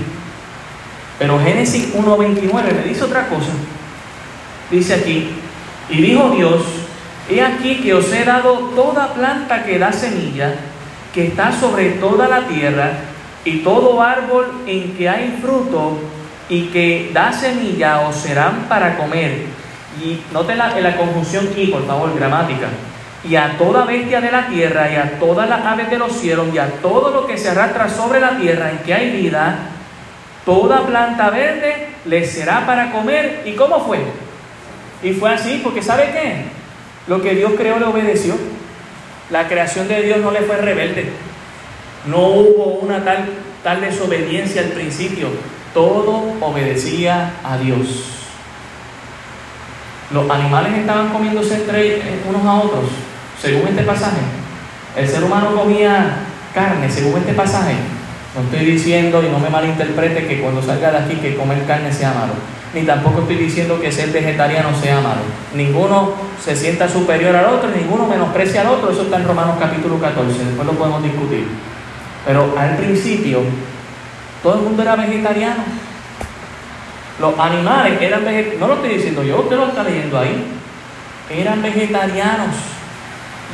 Pero Génesis 1.29 me dice otra cosa. Dice aquí, y dijo Dios, he aquí que os he dado toda planta que da semilla, que está sobre toda la tierra, y todo árbol en que hay fruto y que da semilla os serán para comer. Y noten la, la conjunción aquí, por favor, gramática. Y a toda bestia de la tierra, y a todas las aves de los cielos, y a todo lo que se arrastra sobre la tierra en que hay vida, toda planta verde les será para comer. ¿Y cómo fue? Y fue así, porque ¿sabe qué? Lo que Dios creó le obedeció. La creación de Dios no le fue rebelde. No hubo una tal, tal desobediencia al principio. Todo obedecía a Dios. Los animales estaban comiéndose entre unos a otros, según este pasaje. El ser humano comía carne, según este pasaje. No estoy diciendo, y no me malinterprete, que cuando salga de aquí que comer carne sea malo ni tampoco estoy diciendo que ser vegetariano sea malo. Ninguno se sienta superior al otro, ninguno menosprecia al otro, eso está en Romanos capítulo 14, después lo podemos discutir. Pero al principio, todo el mundo era vegetariano. Los animales eran vegetarianos, no lo estoy diciendo yo, usted lo está leyendo ahí, eran vegetarianos.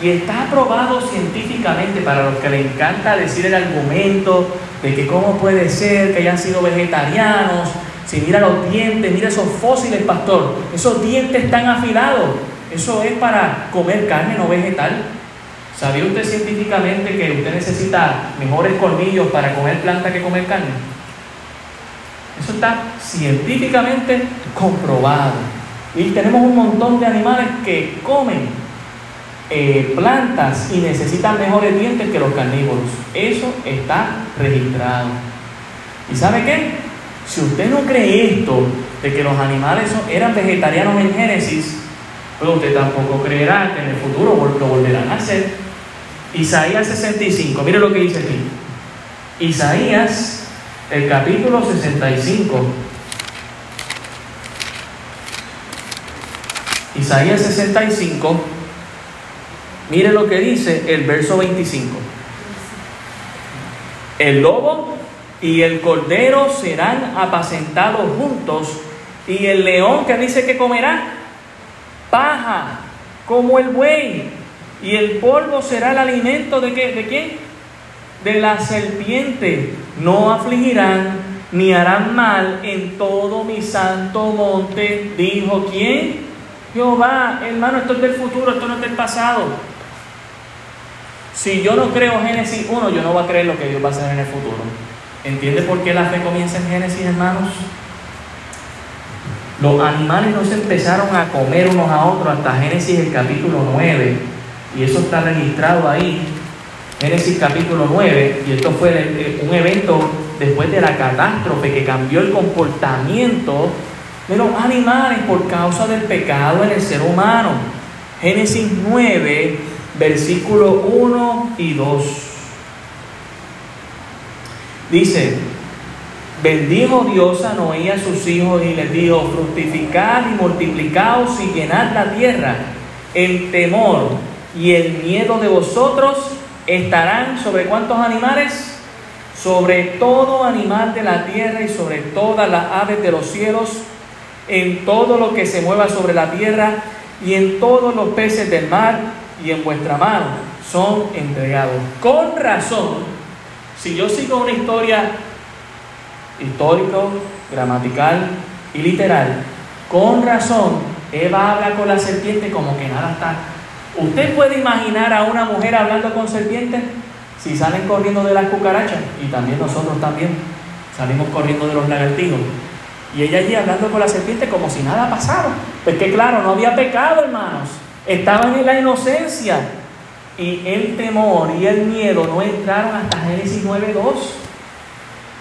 Y está aprobado científicamente para los que le encanta decir el argumento de que cómo puede ser que hayan sido vegetarianos, si mira los dientes, mira esos fósiles, pastor, esos dientes están afilados. Eso es para comer carne, no vegetal. ¿Sabía usted científicamente que usted necesita mejores colmillos para comer planta que comer carne? Eso está científicamente comprobado. Y tenemos un montón de animales que comen eh, plantas y necesitan mejores dientes que los carnívoros. Eso está registrado. ¿Y sabe qué? Si usted no cree esto, de que los animales eran vegetarianos en Génesis, pues usted tampoco creerá que en el futuro lo volverán a hacer. Isaías 65, mire lo que dice aquí. Isaías, el capítulo 65. Isaías 65, mire lo que dice el verso 25. El lobo y el cordero serán apacentados juntos Y el león que dice que comerá paja como el buey. Y el polvo será el alimento de qué? ¿De quién? De la serpiente. No afligirán ni harán mal en todo mi santo monte, dijo quién? Jehová, hermano, esto es del futuro, esto no es del pasado. Si yo no creo Génesis 1, yo no voy a creer lo que Dios va a hacer en el futuro. ¿Entiende por qué la fe comienza en Génesis, hermanos? Los animales no se empezaron a comer unos a otros hasta Génesis el capítulo 9. Y eso está registrado ahí. Génesis capítulo 9. Y esto fue un evento después de la catástrofe que cambió el comportamiento de los animales por causa del pecado en el ser humano. Génesis 9, versículo 1 y 2. Dice, bendijo Dios a Noé y a sus hijos y les dijo, fructificad y multiplicaos y llenad la tierra. El temor y el miedo de vosotros estarán sobre cuántos animales? Sobre todo animal de la tierra y sobre todas las aves de los cielos en todo lo que se mueva sobre la tierra y en todos los peces del mar y en vuestra mano son entregados. Con razón, si yo sigo una historia histórico, gramatical y literal, con razón, Eva habla con la serpiente como que nada está. ¿Usted puede imaginar a una mujer hablando con serpientes? Si salen corriendo de las cucarachas, y también nosotros también salimos corriendo de los lagartijos. Y ella allí hablando con la serpiente como si nada pasara. Pues que claro, no había pecado, hermanos. Estaban en la inocencia. Y el temor y el miedo no entraron hasta Génesis 9.2.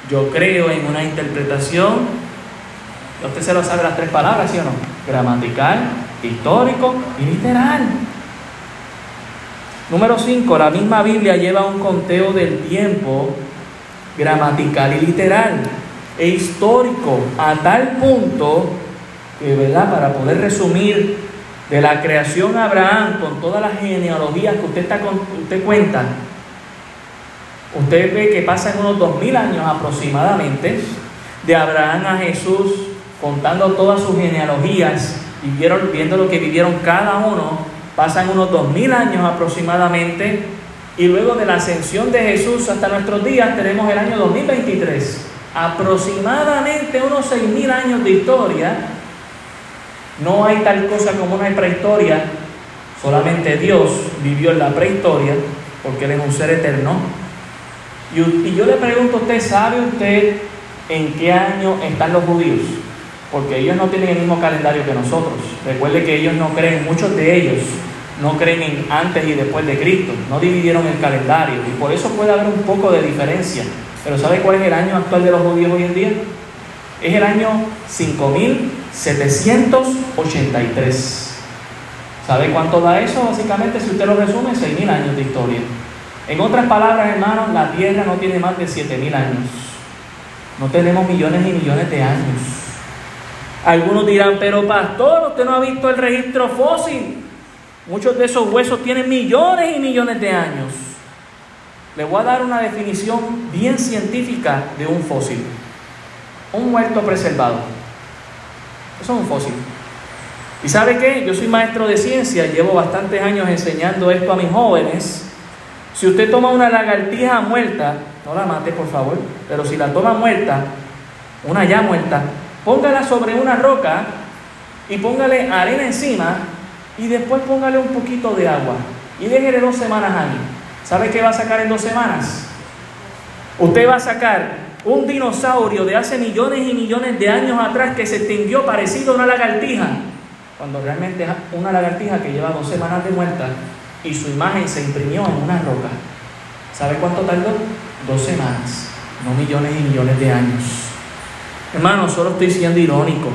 Yo creo en una interpretación, usted se lo sabe las tres palabras, ¿sí o no? Gramatical, histórico y literal. Número 5, la misma Biblia lleva un conteo del tiempo gramatical y literal e histórico a tal punto que, ¿verdad? Para poder resumir de la creación a Abraham con todas las genealogías que usted, está con, usted cuenta, usted ve que pasan unos dos mil años aproximadamente de Abraham a Jesús contando todas sus genealogías y viendo lo que vivieron cada uno, pasan unos dos mil años aproximadamente y luego de la ascensión de Jesús hasta nuestros días tenemos el año 2023 aproximadamente unos 6.000 años de historia, no hay tal cosa como una prehistoria, solamente Dios vivió en la prehistoria, porque Él es un ser eterno. Y, yo le pregunto a usted, ¿sabe usted en qué año están los judíos? Porque ellos no tienen el mismo calendario que nosotros. Recuerde que ellos no creen, muchos de ellos no creen en antes y después de Cristo, no dividieron el calendario y por eso puede haber un poco de diferencia. Pero ¿sabe cuál es el año actual de los judíos hoy en día? Es el año 5783. ¿Sabe cuánto da eso? Básicamente, si usted lo resume, 6.000 años de historia. En otras palabras, hermanos, la Tierra no tiene más de 7.000 años. No tenemos millones y millones de años. Algunos dirán, pero pastor, usted no ha visto el registro fósil. Muchos de esos huesos tienen millones y millones de años. Le voy a dar una definición bien científica de un fósil. Un muerto preservado. Eso es un fósil. ¿Y sabe qué? Yo soy maestro de ciencia, llevo bastantes años enseñando esto a mis jóvenes. Si usted toma una lagartija muerta, no la mate por favor, pero si la toma muerta, una ya muerta, póngala sobre una roca y póngale arena encima y después póngale un poquito de agua y déjele dos semanas ahí. ¿Sabe qué va a sacar en dos semanas? Usted va a sacar un dinosaurio de hace millones y millones de años atrás que se extinguió parecido a una lagartija, cuando realmente es una lagartija que lleva dos semanas de muerta y su imagen se imprimió en una roca. ¿Sabe cuánto tardó? Dos semanas, no millones y millones de años. Hermano, solo estoy siendo irónico.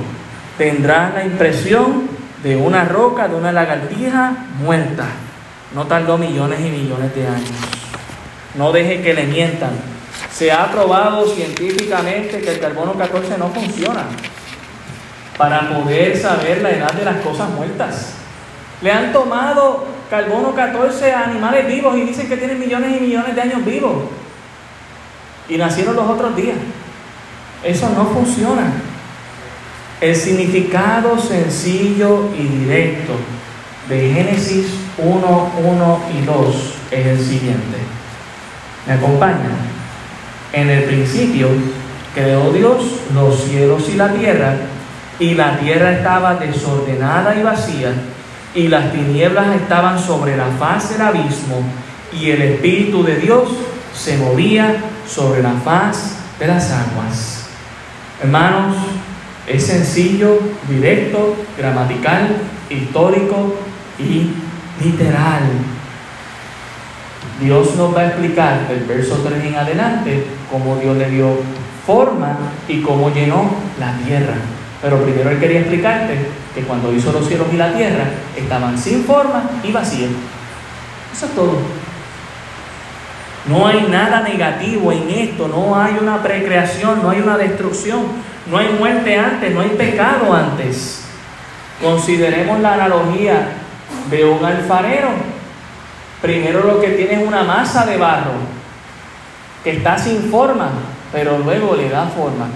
Tendrá la impresión de una roca, de una lagartija muerta. No tardó millones y millones de años. No deje que le mientan. Se ha probado científicamente que el carbono 14 no funciona para poder saber la edad de las cosas muertas. Le han tomado carbono 14 a animales vivos y dicen que tienen millones y millones de años vivos. Y nacieron los otros días. Eso no funciona. El significado sencillo y directo de Génesis 1, 1 y 2 es el siguiente. ¿Me acompañan? En el principio creó Dios los cielos y la tierra, y la tierra estaba desordenada y vacía, y las tinieblas estaban sobre la faz del abismo, y el Espíritu de Dios se movía sobre la faz de las aguas. Hermanos, es sencillo, directo, gramatical, histórico y literal. Dios nos va a explicar del verso 3 en adelante cómo Dios le dio forma y cómo llenó la tierra. Pero primero Él quería explicarte que cuando hizo los cielos y la tierra estaban sin forma y vacíos. Eso es todo. No hay nada negativo en esto, no hay una precreación, no hay una destrucción, no hay muerte antes, no hay pecado antes. Consideremos la analogía de un alfarero. Primero lo que tiene es una masa de barro que está sin forma, pero luego le da forma.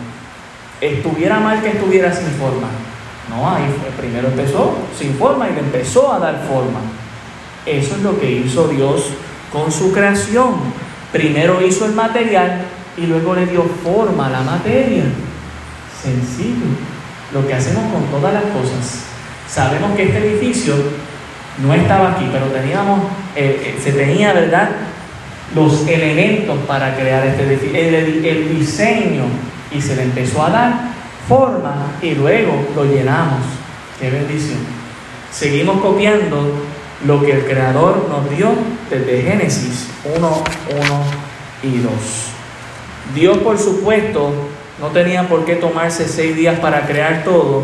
Estuviera mal que estuviera sin forma. No, ahí primero empezó sin forma y le empezó a dar forma. Eso es lo que hizo Dios con su creación. Primero hizo el material y luego le dio forma a la materia. Sencillo. Lo que hacemos con todas las cosas. Sabemos que este edificio no estaba aquí, pero teníamos, eh, eh, se tenía, ¿verdad? Los elementos para crear este edificio, el diseño, y se le empezó a dar forma y luego lo llenamos. ¡Qué bendición! Seguimos copiando lo que el Creador nos dio desde Génesis 1, 1 y 2. Dios, por supuesto, no tenía por qué tomarse seis días para crear todo,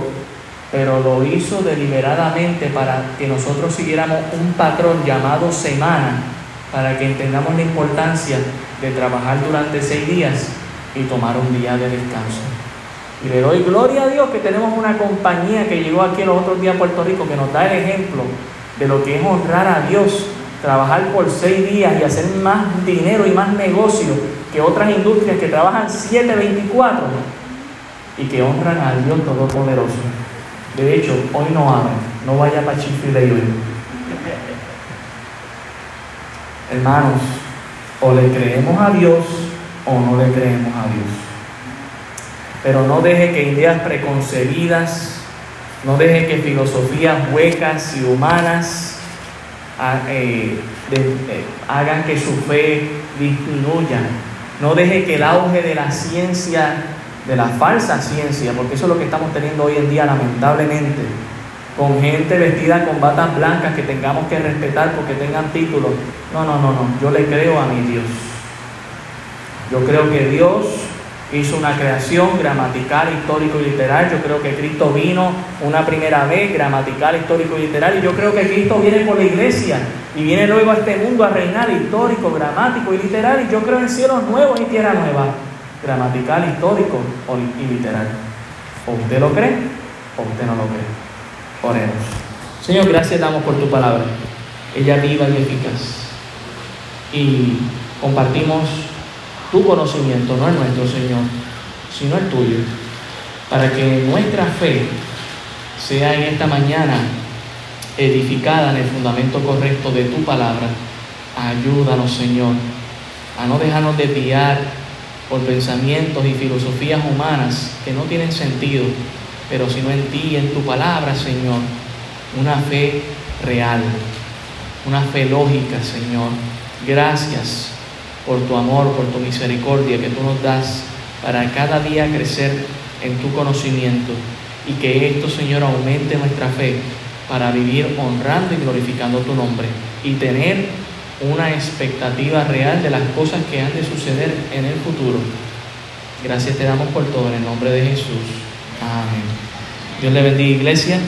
pero lo hizo deliberadamente para que nosotros siguiéramos un patrón llamado semana, para que entendamos la importancia de trabajar durante seis días y tomar un día de descanso. Y le doy gloria a Dios que tenemos una compañía que llegó aquí los otros días a Puerto Rico que nos da el ejemplo de lo que es honrar a Dios, trabajar por seis días y hacer más dinero y más negocio que otras industrias que trabajan 7.24 y que honran a Dios Todopoderoso. De hecho, hoy no abren, no vaya para Chifre hoy. Hermanos, o le creemos a Dios o no le creemos a Dios. Pero no deje que ideas preconcebidas, no deje que filosofías huecas y humanas ah, eh, eh, hagan que su fe disminuya. No deje que el auge de la ciencia, de la falsa ciencia, porque eso es lo que estamos teniendo hoy en día lamentablemente, con gente vestida con batas blancas que tengamos que respetar porque tengan títulos. No, no, no, no. Yo le creo a mi Dios. Yo creo que Dios hizo una creación gramatical, histórico y literal. Yo creo que Cristo vino una primera vez, gramatical, histórico y literal. Y yo creo que Cristo viene por la iglesia y viene luego a este mundo a reinar histórico, gramático y literal. Y yo creo en cielos nuevos y tierra nueva, gramatical, histórico y literal. O usted lo cree o usted no lo cree. Oremos. Señor, gracias damos por tu palabra. Ella viva y eficaz. Y compartimos tu conocimiento, no es nuestro, Señor, sino el tuyo, para que nuestra fe sea en esta mañana edificada en el fundamento correcto de tu palabra. Ayúdanos, Señor, a no dejarnos desviar por pensamientos y filosofías humanas que no tienen sentido, pero sino en ti y en tu palabra, Señor, una fe real, una fe lógica, Señor. Gracias por tu amor, por tu misericordia que tú nos das para cada día crecer en tu conocimiento y que esto, Señor, aumente nuestra fe para vivir honrando y glorificando tu nombre y tener una expectativa real de las cosas que han de suceder en el futuro. Gracias te damos por todo en el nombre de Jesús. Amén. Dios le bendiga, iglesia.